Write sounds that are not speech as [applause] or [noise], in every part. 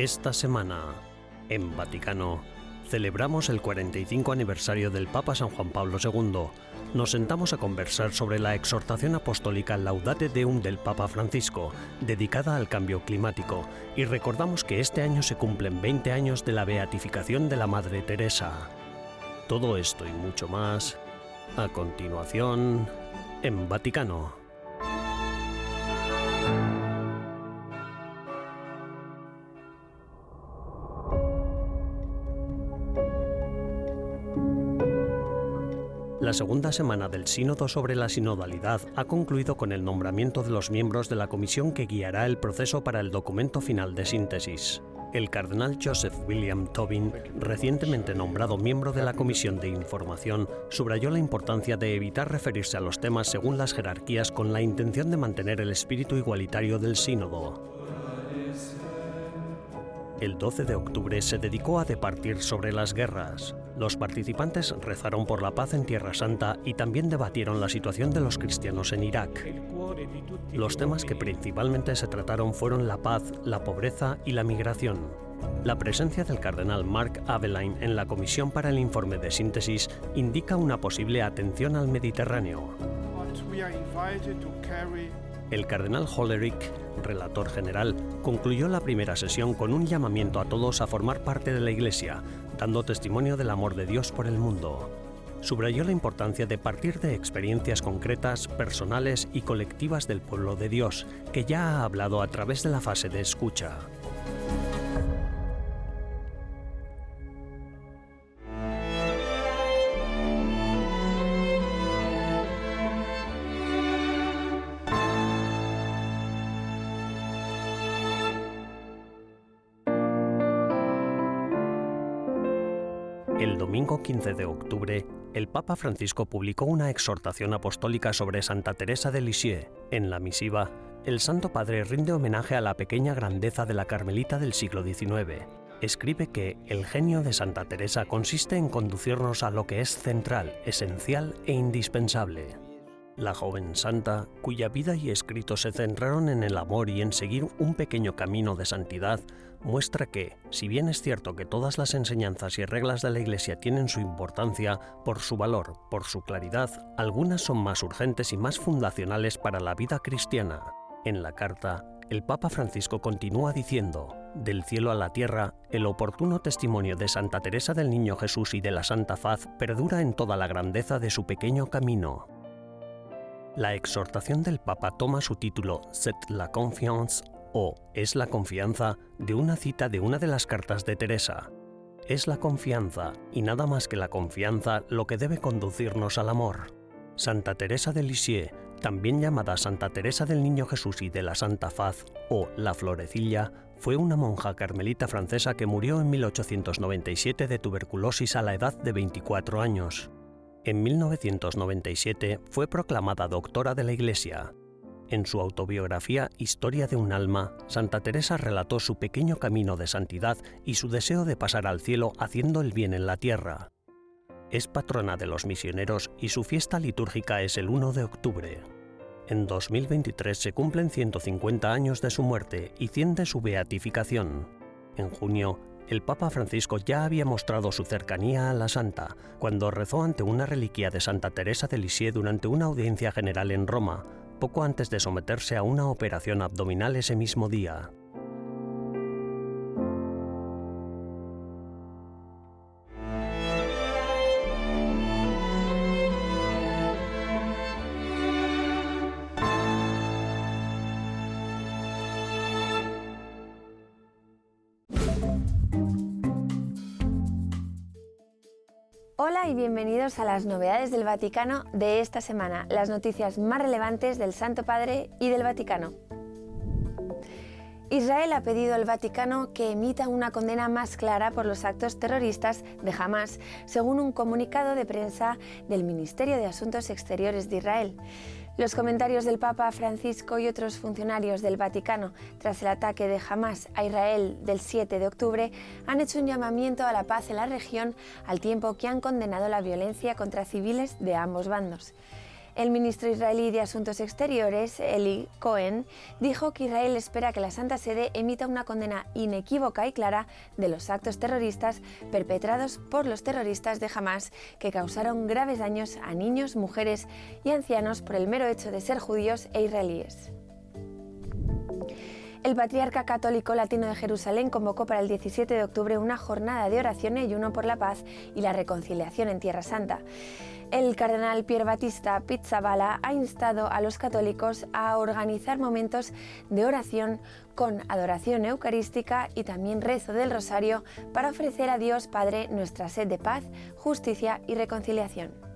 Esta semana, en Vaticano, celebramos el 45 aniversario del Papa San Juan Pablo II. Nos sentamos a conversar sobre la exhortación apostólica Laudate Deum del Papa Francisco, dedicada al cambio climático, y recordamos que este año se cumplen 20 años de la beatificación de la Madre Teresa. Todo esto y mucho más, a continuación, en Vaticano. La segunda semana del Sínodo sobre la sinodalidad ha concluido con el nombramiento de los miembros de la comisión que guiará el proceso para el documento final de síntesis. El cardenal Joseph William Tobin, recientemente nombrado miembro de la Comisión de Información, subrayó la importancia de evitar referirse a los temas según las jerarquías con la intención de mantener el espíritu igualitario del sínodo. El 12 de octubre se dedicó a departir sobre las guerras. Los participantes rezaron por la paz en Tierra Santa y también debatieron la situación de los cristianos en Irak. Los temas que principalmente se trataron fueron la paz, la pobreza y la migración. La presencia del cardenal Mark Aveline en la comisión para el informe de síntesis indica una posible atención al Mediterráneo. El cardenal Hollerich, relator general, concluyó la primera sesión con un llamamiento a todos a formar parte de la Iglesia, dando testimonio del amor de Dios por el mundo. Subrayó la importancia de partir de experiencias concretas, personales y colectivas del pueblo de Dios, que ya ha hablado a través de la fase de escucha. El domingo 15 de octubre, el Papa Francisco publicó una exhortación apostólica sobre Santa Teresa de Lisieux. En la misiva, el Santo Padre rinde homenaje a la pequeña grandeza de la Carmelita del siglo XIX. Escribe que el genio de Santa Teresa consiste en conducirnos a lo que es central, esencial e indispensable. La joven santa, cuya vida y escritos se centraron en el amor y en seguir un pequeño camino de santidad, muestra que, si bien es cierto que todas las enseñanzas y reglas de la Iglesia tienen su importancia, por su valor, por su claridad, algunas son más urgentes y más fundacionales para la vida cristiana. En la carta, el Papa Francisco continúa diciendo, del cielo a la tierra, el oportuno testimonio de Santa Teresa del Niño Jesús y de la Santa Faz perdura en toda la grandeza de su pequeño camino. La exhortación del Papa toma su título C'est la confiance o Es la confianza de una cita de una de las cartas de Teresa. Es la confianza, y nada más que la confianza, lo que debe conducirnos al amor. Santa Teresa de Lisieux, también llamada Santa Teresa del Niño Jesús y de la Santa Faz o La Florecilla, fue una monja carmelita francesa que murió en 1897 de tuberculosis a la edad de 24 años. En 1997 fue proclamada doctora de la Iglesia. En su autobiografía Historia de un alma, Santa Teresa relató su pequeño camino de santidad y su deseo de pasar al cielo haciendo el bien en la tierra. Es patrona de los misioneros y su fiesta litúrgica es el 1 de octubre. En 2023 se cumplen 150 años de su muerte y 100 de su beatificación. En junio, el Papa Francisco ya había mostrado su cercanía a la santa cuando rezó ante una reliquia de Santa Teresa de Lisieux durante una audiencia general en Roma, poco antes de someterse a una operación abdominal ese mismo día. A las novedades del Vaticano de esta semana, las noticias más relevantes del Santo Padre y del Vaticano. Israel ha pedido al Vaticano que emita una condena más clara por los actos terroristas de Hamas, según un comunicado de prensa del Ministerio de Asuntos Exteriores de Israel. Los comentarios del Papa Francisco y otros funcionarios del Vaticano tras el ataque de Hamas a Israel del 7 de octubre han hecho un llamamiento a la paz en la región al tiempo que han condenado la violencia contra civiles de ambos bandos. El ministro israelí de Asuntos Exteriores, Eli Cohen, dijo que Israel espera que la Santa Sede emita una condena inequívoca y clara de los actos terroristas perpetrados por los terroristas de Hamas que causaron graves daños a niños, mujeres y ancianos por el mero hecho de ser judíos e israelíes. El patriarca católico latino de Jerusalén convocó para el 17 de octubre una jornada de oración y ayuno por la paz y la reconciliación en Tierra Santa. El cardenal Pier Battista Pizzabala ha instado a los católicos a organizar momentos de oración con adoración eucarística y también rezo del rosario para ofrecer a Dios Padre nuestra sed de paz, justicia y reconciliación.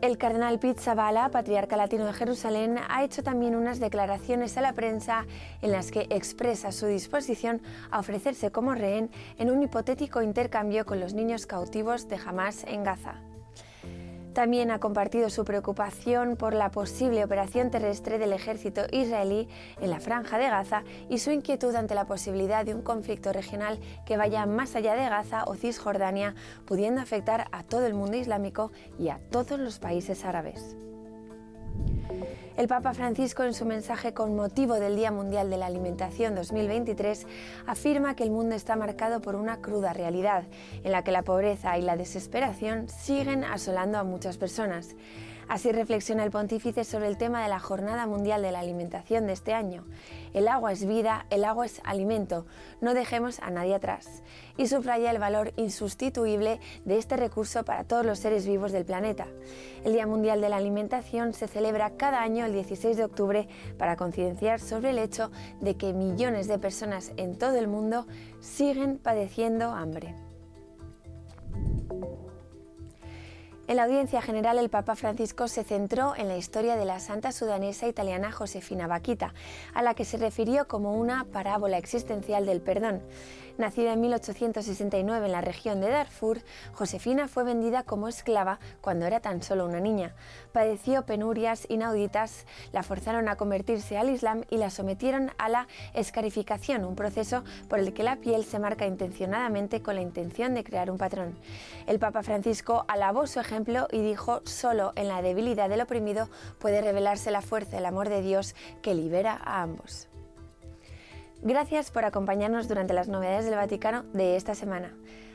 El cardenal Pizzabala, patriarca latino de Jerusalén, ha hecho también unas declaraciones a la prensa en las que expresa su disposición a ofrecerse como rehén en un hipotético intercambio con los niños cautivos de Hamas en Gaza. También ha compartido su preocupación por la posible operación terrestre del ejército israelí en la franja de Gaza y su inquietud ante la posibilidad de un conflicto regional que vaya más allá de Gaza o Cisjordania, pudiendo afectar a todo el mundo islámico y a todos los países árabes. El Papa Francisco, en su mensaje con motivo del Día Mundial de la Alimentación 2023, afirma que el mundo está marcado por una cruda realidad, en la que la pobreza y la desesperación siguen asolando a muchas personas. Así reflexiona el pontífice sobre el tema de la Jornada Mundial de la Alimentación de este año. El agua es vida, el agua es alimento, no dejemos a nadie atrás. Y subraya el valor insustituible de este recurso para todos los seres vivos del planeta. El Día Mundial de la Alimentación se celebra cada año el 16 de octubre para concienciar sobre el hecho de que millones de personas en todo el mundo siguen padeciendo hambre. En la audiencia general, el Papa Francisco se centró en la historia de la santa sudanesa italiana Josefina Vaquita, a la que se refirió como una parábola existencial del perdón. Nacida en 1869 en la región de Darfur, Josefina fue vendida como esclava cuando era tan solo una niña. Padeció penurias inauditas, la forzaron a convertirse al Islam y la sometieron a la escarificación, un proceso por el que la piel se marca intencionadamente con la intención de crear un patrón. El Papa Francisco alabó su ejemplo y dijo, solo en la debilidad del oprimido puede revelarse la fuerza del amor de Dios que libera a ambos. Gracias por acompañarnos durante las novedades del Vaticano de esta semana.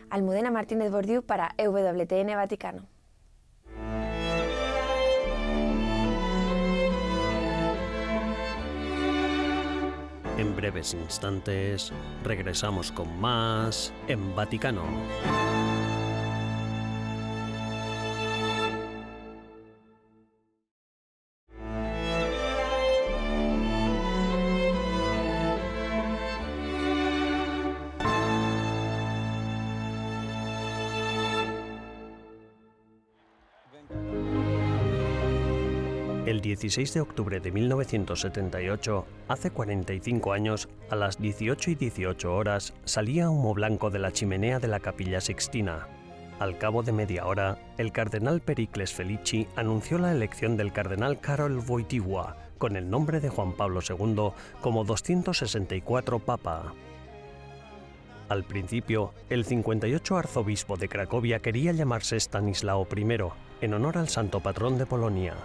Almudena Martínez Bordiú para EWTN Vaticano. En breves instantes regresamos con más en Vaticano. 16 de octubre de 1978, hace 45 años, a las 18 y 18 horas, salía humo blanco de la chimenea de la capilla Sixtina. Al cabo de media hora, el cardenal Pericles Felici anunció la elección del cardenal Karol Wojtyła, con el nombre de Juan Pablo II, como 264 papa. Al principio, el 58 arzobispo de Cracovia quería llamarse Stanislao I, en honor al santo patrón de Polonia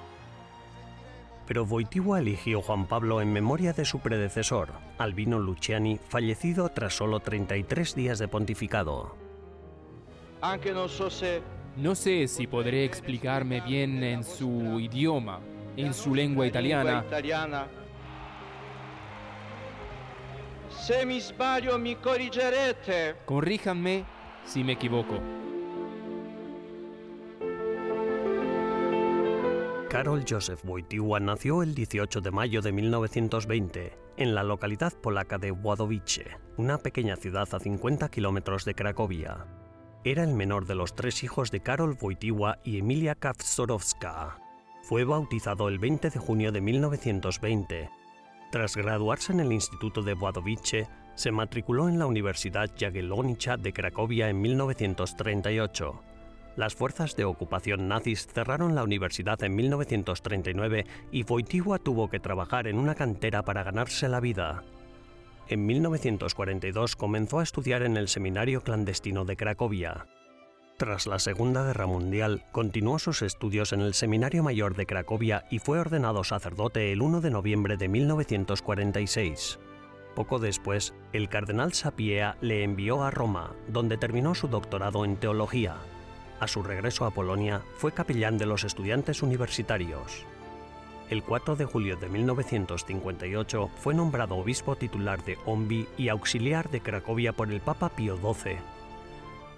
pero Wojtyła eligió Juan Pablo en memoria de su predecesor, Albino Luciani, fallecido tras solo 33 días de pontificado. No sé si podré explicarme bien en su idioma, en su lengua italiana. Corríjanme si me equivoco. Karol Józef Wojtyła nació el 18 de mayo de 1920 en la localidad polaca de Włodowice, una pequeña ciudad a 50 kilómetros de Cracovia. Era el menor de los tres hijos de Karol Wojtyła y Emilia Kawczorowska. Fue bautizado el 20 de junio de 1920. Tras graduarse en el Instituto de Włodowice, se matriculó en la Universidad Jagiellonica de Cracovia en 1938 las fuerzas de ocupación nazis cerraron la universidad en 1939 y Wojtyła tuvo que trabajar en una cantera para ganarse la vida. En 1942 comenzó a estudiar en el seminario clandestino de Cracovia. Tras la Segunda Guerra Mundial, continuó sus estudios en el Seminario Mayor de Cracovia y fue ordenado sacerdote el 1 de noviembre de 1946. Poco después, el cardenal Sapiea le envió a Roma, donde terminó su doctorado en teología. A su regreso a Polonia, fue capellán de los estudiantes universitarios. El 4 de julio de 1958 fue nombrado obispo titular de Ombi y auxiliar de Cracovia por el Papa Pío XII.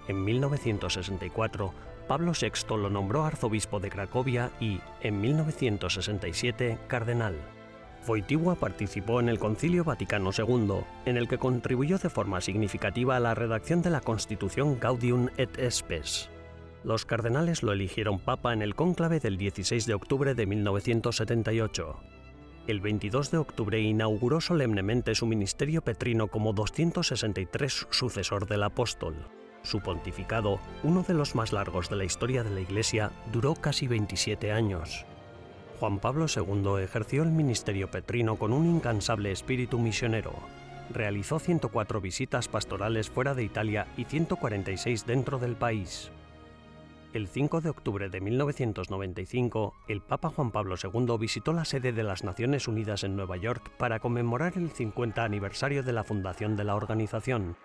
En 1964, Pablo VI lo nombró arzobispo de Cracovia y, en 1967, cardenal. Wojtyła participó en el Concilio Vaticano II, en el que contribuyó de forma significativa a la redacción de la Constitución Gaudium et Spes. Los cardenales lo eligieron papa en el cónclave del 16 de octubre de 1978. El 22 de octubre inauguró solemnemente su ministerio petrino como 263 sucesor del apóstol. Su pontificado, uno de los más largos de la historia de la Iglesia, duró casi 27 años. Juan Pablo II ejerció el ministerio petrino con un incansable espíritu misionero. Realizó 104 visitas pastorales fuera de Italia y 146 dentro del país. El 5 de octubre de 1995, el Papa Juan Pablo II visitó la sede de las Naciones Unidas en Nueva York para conmemorar el 50 aniversario de la fundación de la organización.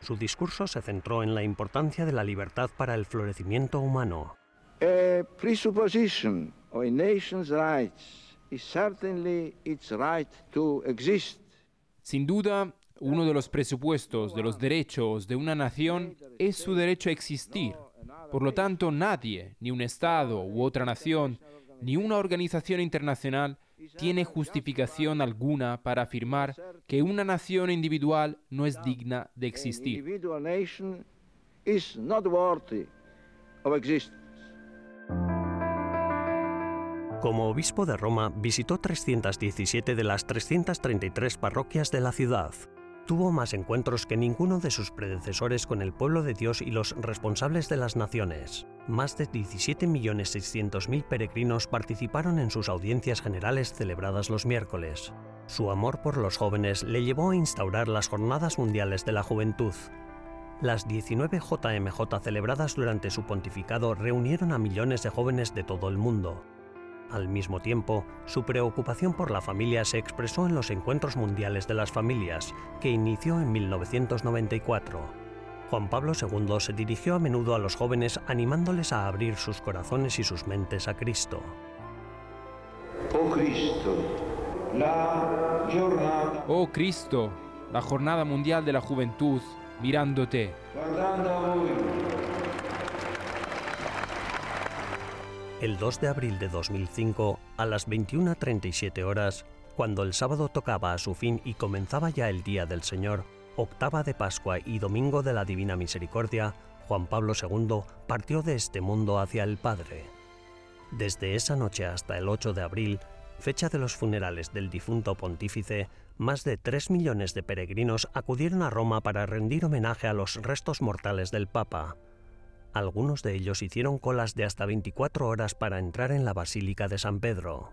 Su discurso se centró en la importancia de la libertad para el florecimiento humano. A presupposition of a nation's rights is certainly its right to exist. Sin duda, uno de los presupuestos de los derechos de una nación es su derecho a existir. Por lo tanto, nadie, ni un Estado u otra nación, ni una organización internacional tiene justificación alguna para afirmar que una nación individual no es digna de existir. Individual nation is not worthy of existence. Como obispo de Roma, visitó 317 de las 333 parroquias de la ciudad. Tuvo más encuentros que ninguno de sus predecesores con el pueblo de Dios y los responsables de las naciones. Más de 17.600.000 peregrinos participaron en sus audiencias generales celebradas los miércoles. Su amor por los jóvenes le llevó a instaurar las Jornadas Mundiales de la Juventud. Las 19 JMJ celebradas durante su pontificado reunieron a millones de jóvenes de todo el mundo. Al mismo tiempo, su preocupación por la familia se expresó en los Encuentros Mundiales de las Familias, que inició en 1994. Juan Pablo II se dirigió a menudo a los jóvenes animándoles a abrir sus corazones y sus mentes a Cristo. Oh Cristo, la giornata Oh Cristo, la Jornada Mundial de la Juventud, mirándote. El 2 de abril de 2005, a las 21.37 horas, cuando el sábado tocaba a su fin y comenzaba ya el Día del Señor, octava de Pascua y Domingo de la Divina Misericordia, Juan Pablo II partió de este mundo hacia el Padre. Desde esa noche hasta el 8 de abril, fecha de los funerales del difunto pontífice, más de 3 millones de peregrinos acudieron a Roma para rendir homenaje a los restos mortales del Papa. Algunos de ellos hicieron colas de hasta 24 horas para entrar en la Basílica de San Pedro.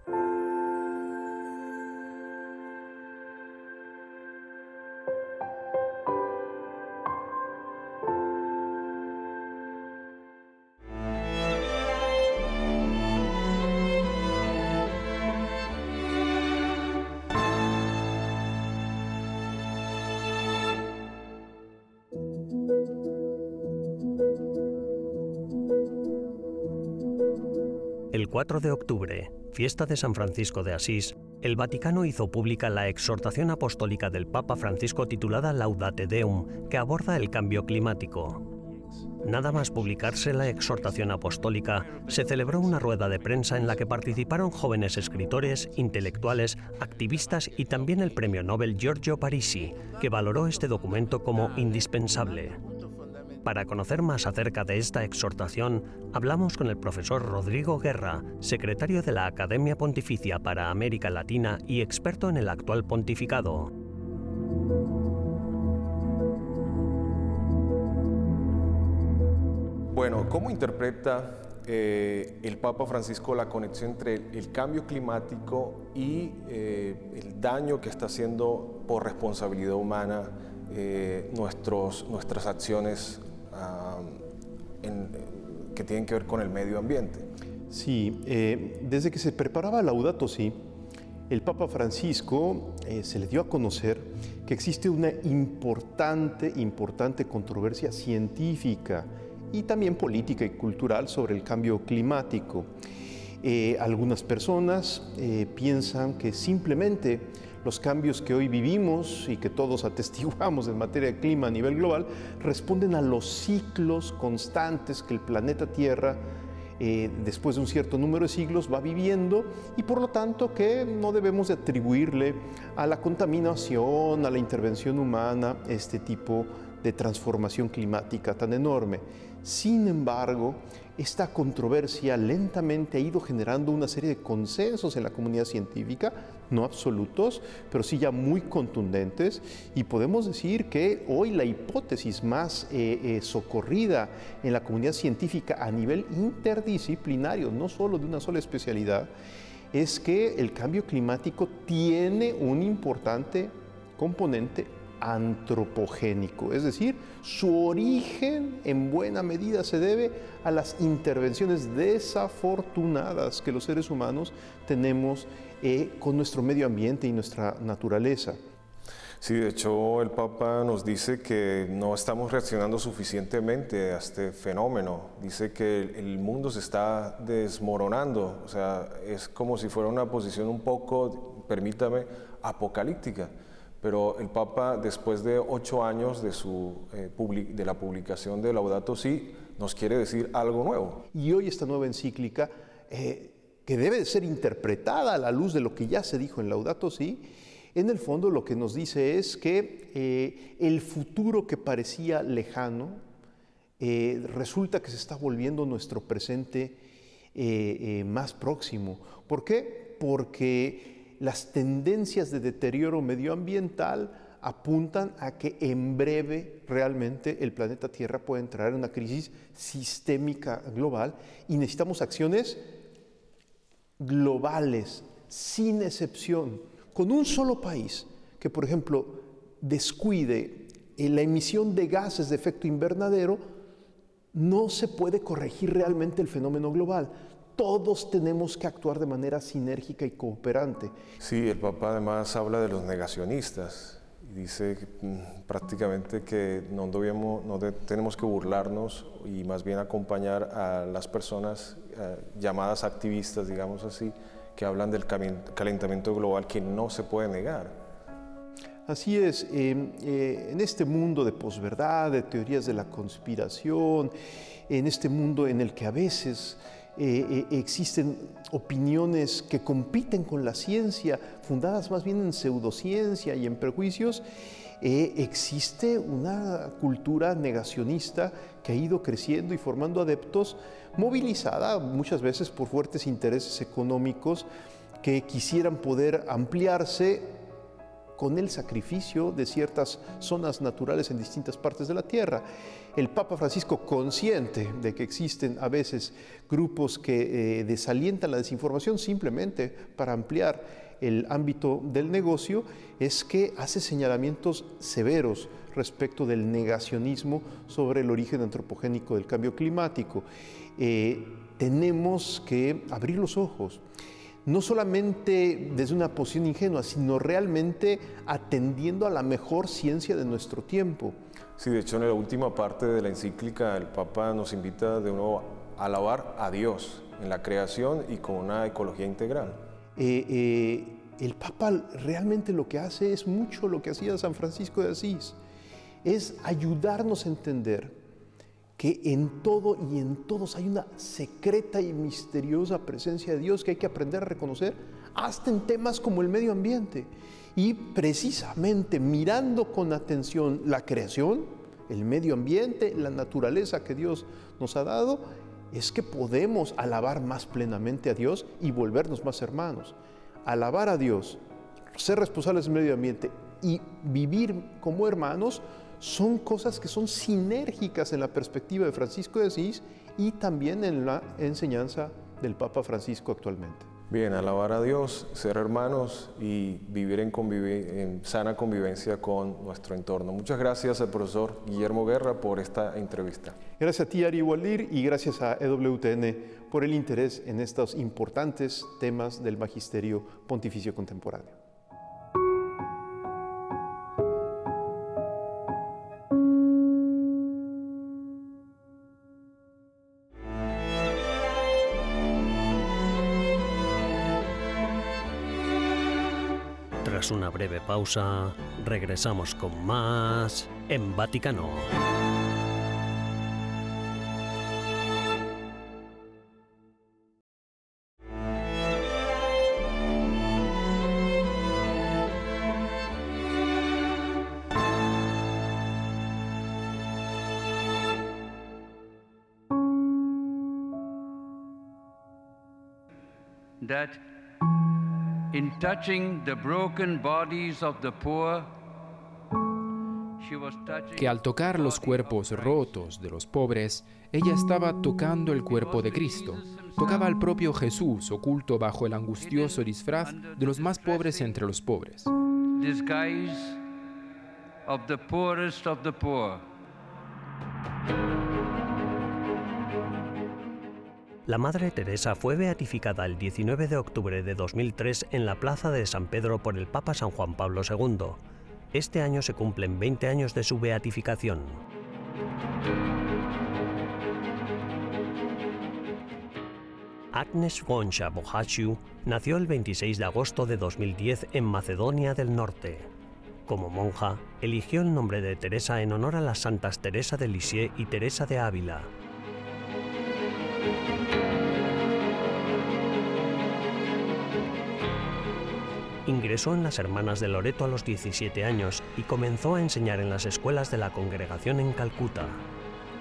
4 de octubre, fiesta de San Francisco de Asís, el Vaticano hizo pública la exhortación apostólica del Papa Francisco titulada Laudate Deum, que aborda el cambio climático. Nada más publicarse la exhortación apostólica, se celebró una rueda de prensa en la que participaron jóvenes escritores, intelectuales, activistas y también el premio Nobel Giorgio Parisi, que valoró este documento como indispensable. Para conocer más acerca de esta exhortación, hablamos con el profesor Rodrigo Guerra, secretario de la Academia Pontificia para América Latina y experto en el actual pontificado. Bueno, ¿cómo interpreta eh, el Papa Francisco la conexión entre el cambio climático y eh, el daño que está haciendo por responsabilidad humana eh, nuestros, nuestras acciones ah, que tienen que ver con el medio ambiente. Sí, eh, desde que se preparaba Laudato Si, el Papa Francisco eh, se le dio a conocer que existe una importante, importante controversia científica y también política y cultural sobre el cambio climático. Eh, algunas personas piensan que simplemente los cambios que hoy vivimos y que todos [laughs] atestiguamos en materia de clima a nivel global responden a los ciclos constantes que el planeta Tierra eh, después de un cierto número de siglos va viviendo y por lo tanto que no debemos de atribuirle a la contaminación, a la intervención humana, este tipo de transformación climática tan enorme. Sin embargo, esta controversia lentamente ha ido generando una serie de consensos en la comunidad científica, no absolutos, pero sí ya muy contundentes, y podemos decir que hoy la hipótesis más eh, eh, socorrida en la comunidad científica a nivel interdisciplinario, no solo de una sola especialidad, es que el cambio climático tiene un importante componente antropogénico, es decir, su origen en buena medida se debe a las intervenciones desafortunadas que los seres humanos tenemos eh, con nuestro medio ambiente y nuestra naturaleza. Sí, de hecho el Papa nos dice que no estamos reaccionando suficientemente a este fenómeno. Dice que el mundo se está desmoronando, o sea, es como si fuera una posición un poco, permítame, apocalíptica pero el Papa, después de ocho años de, su, eh, de la publicación de Laudato Si, nos quiere decir algo nuevo. Y hoy esta nueva encíclica, eh, que debe ser interpretada a la luz de lo que ya se dijo en Laudato Si, en el fondo lo que nos dice es que eh, el futuro que parecía lejano, resulta que se está volviendo nuestro presente más próximo. ¿Por qué? Porque las tendencias de deterioro medioambiental apuntan a que en breve realmente el planeta Tierra puede entrar en una crisis sistémica global y necesitamos acciones globales, sin excepción, con un solo país que, por ejemplo, descuide la emisión de gases de efecto invernadero, no se puede corregir realmente el fenómeno global todos tenemos que actuar de manera sinérgica y cooperante. Sí, el Papa además habla de los negacionistas y dice mm, prácticamente que no, debemos, no tenemos que burlarnos y más bien acompañar a las personas eh, llamadas activistas, digamos así, que hablan del calentamiento global que no se puede negar. Así es, em, eh, en este mundo de posverdad, de teorías de la conspiración, en este mundo en el que a veces eh, eh, existen opiniones que compiten con la ciencia, fundadas más bien en pseudociencia y en prejuicios, eh, existe una cultura negacionista que ha ido creciendo y formando adeptos, movilizada muchas veces por fuertes intereses económicos que quisieran poder ampliarse con el sacrificio de ciertas zonas naturales en distintas partes de la Tierra el Papa Francisco, consciente de que existen a veces grupos que eh, desalientan la desinformación simplemente para ampliar el ámbito del negocio, es que hace señalamientos severos respecto del negacionismo sobre el origen antropogénico del cambio climático. Eh, tenemos que abrir los ojos no solamente desde una posición ingenua, sino realmente atendiendo a la mejor ciencia de nuestro tiempo. Sí, de hecho en la última parte de la encíclica el Papa nos invita de nuevo a alabar a Dios en la creación y con una ecología integral. Eh, eh, el Papa realmente lo que hace es mucho lo que hacía San Francisco de Asís, es ayudarnos a entender que en todo y en todos hay una secreta y misteriosa presencia de Dios que hay que aprender a reconocer, hasta en temas como el medio ambiente. Y precisamente mirando con atención la creación, el medio ambiente, la naturaleza que Dios nos ha dado, es que podemos alabar más plenamente a Dios y volvernos más hermanos. Alabar a Dios, ser responsables del medio ambiente y vivir como hermanos son cosas que son sinérgicas en la perspectiva de Francisco de Asís y también en la enseñanza del Papa Francisco actualmente. Bien, alabar a Dios, ser hermanos y vivir en, sana convivencia con nuestro entorno. Muchas gracias al profesor Guillermo Guerra por esta entrevista. Gracias a ti, Ari Waldir, y gracias a EWTN por el interés en estos importantes temas del Magisterio Pontificio Contemporáneo. Pausa, regresamos con más en Vaticano. That in touching the broken bodies of the poor, que al tocar los cuerpos rotos de los pobres, ella estaba tocando el cuerpo de Cristo. Tocaba al propio Jesús oculto bajo el angustioso disfraz de los más pobres entre los pobres. of the poorest of the poor. La Madre Teresa fue beatificada el 19 de octubre de 2003 en la Plaza de San Pedro por el Papa San Juan Pablo II. Este año se cumplen 20 años de su beatificación. Agnes Goncha Bohaciu nació el 26 de agosto de 2010 en Macedonia del Norte. Como monja, eligió el nombre de Teresa en honor a las santas Teresa de Lisieux y Teresa de Ávila. Ingresó en las Hermanas de Loreto a los 17 años y comenzó a enseñar en las escuelas de la congregación en Calcuta.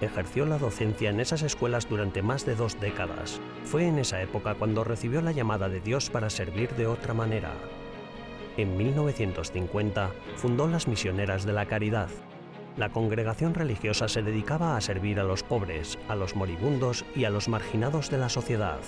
Ejerció la docencia en esas escuelas durante más de dos décadas. Fue en esa época cuando recibió la llamada de Dios para servir de otra manera. En 1950 fundó las Misioneras de la Caridad. La congregación religiosa se dedicaba a servir a los pobres, a los moribundos y a los marginados de la sociedad.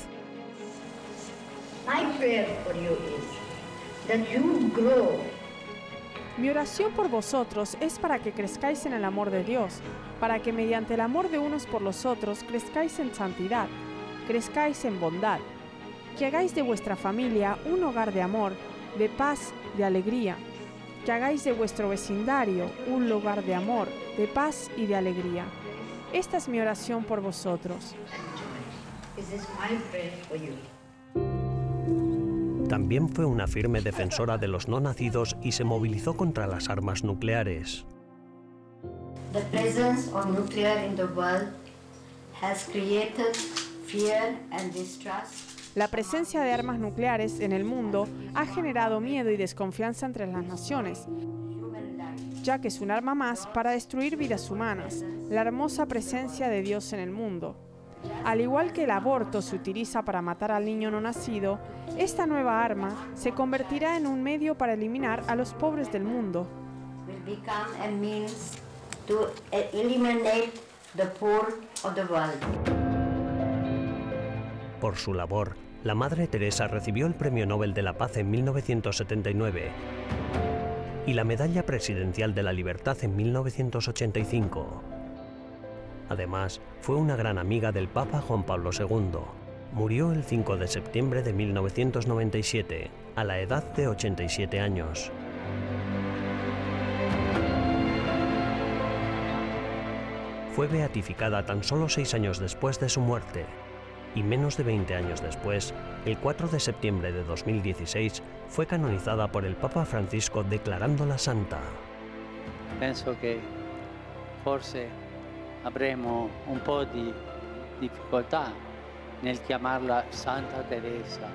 Mi oración por vosotros es para que crezcáis en el amor de Dios, para que mediante el amor de unos por los otros crezcáis en santidad, crezcáis en bondad, que hagáis de vuestra familia un hogar de amor, de paz, de alegría, que hagáis de vuestro vecindario un lugar de amor, de paz y de alegría. Esta es mi oración por vosotros. También fue una firme defensora de los no nacidos y se movilizó contra las armas nucleares. La presencia de armas nucleares en el mundo ha generado miedo y desconfianza entre las naciones, ya que es un arma más para destruir vidas humanas, la hermosa presencia de Dios en el mundo. Al igual que el aborto se utiliza para matar al niño no nacido, esta nueva arma se convertirá en un medio para eliminar a los pobres del mundo. Por su labor, la Madre Teresa recibió el Premio Nobel de la Paz en 1979 y la Medalla Presidencial de la Libertad en 1985. Además, fue una gran amiga del Papa Juan Pablo II. Murió el 5 de septiembre de 1997, a la edad de 87 años. Fue beatificada tan solo seis años después de su muerte, y menos de 20 años después, el 4 de septiembre de 2016, fue canonizada por el Papa Francisco declarándola santa. Pienso que forse avremo un po' di difficoltà nel chiamarla Santa Teresa.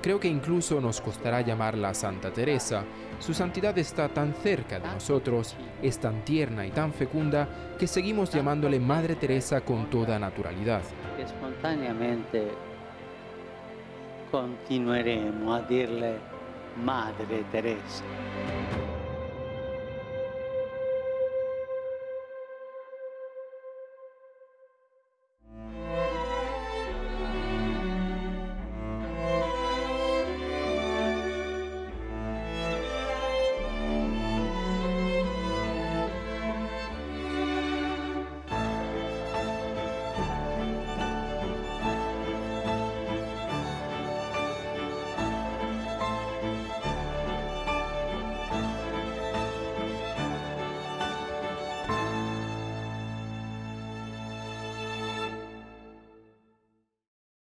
Creo que incluso nos costará llamarla Santa Teresa. Su santidad está tan cerca de nosotros, es tan tierna y tan fecunda, que seguimos llamándole Madre Teresa con toda naturalidad. Espontáneamente continueremo a dirle Madre Teresa.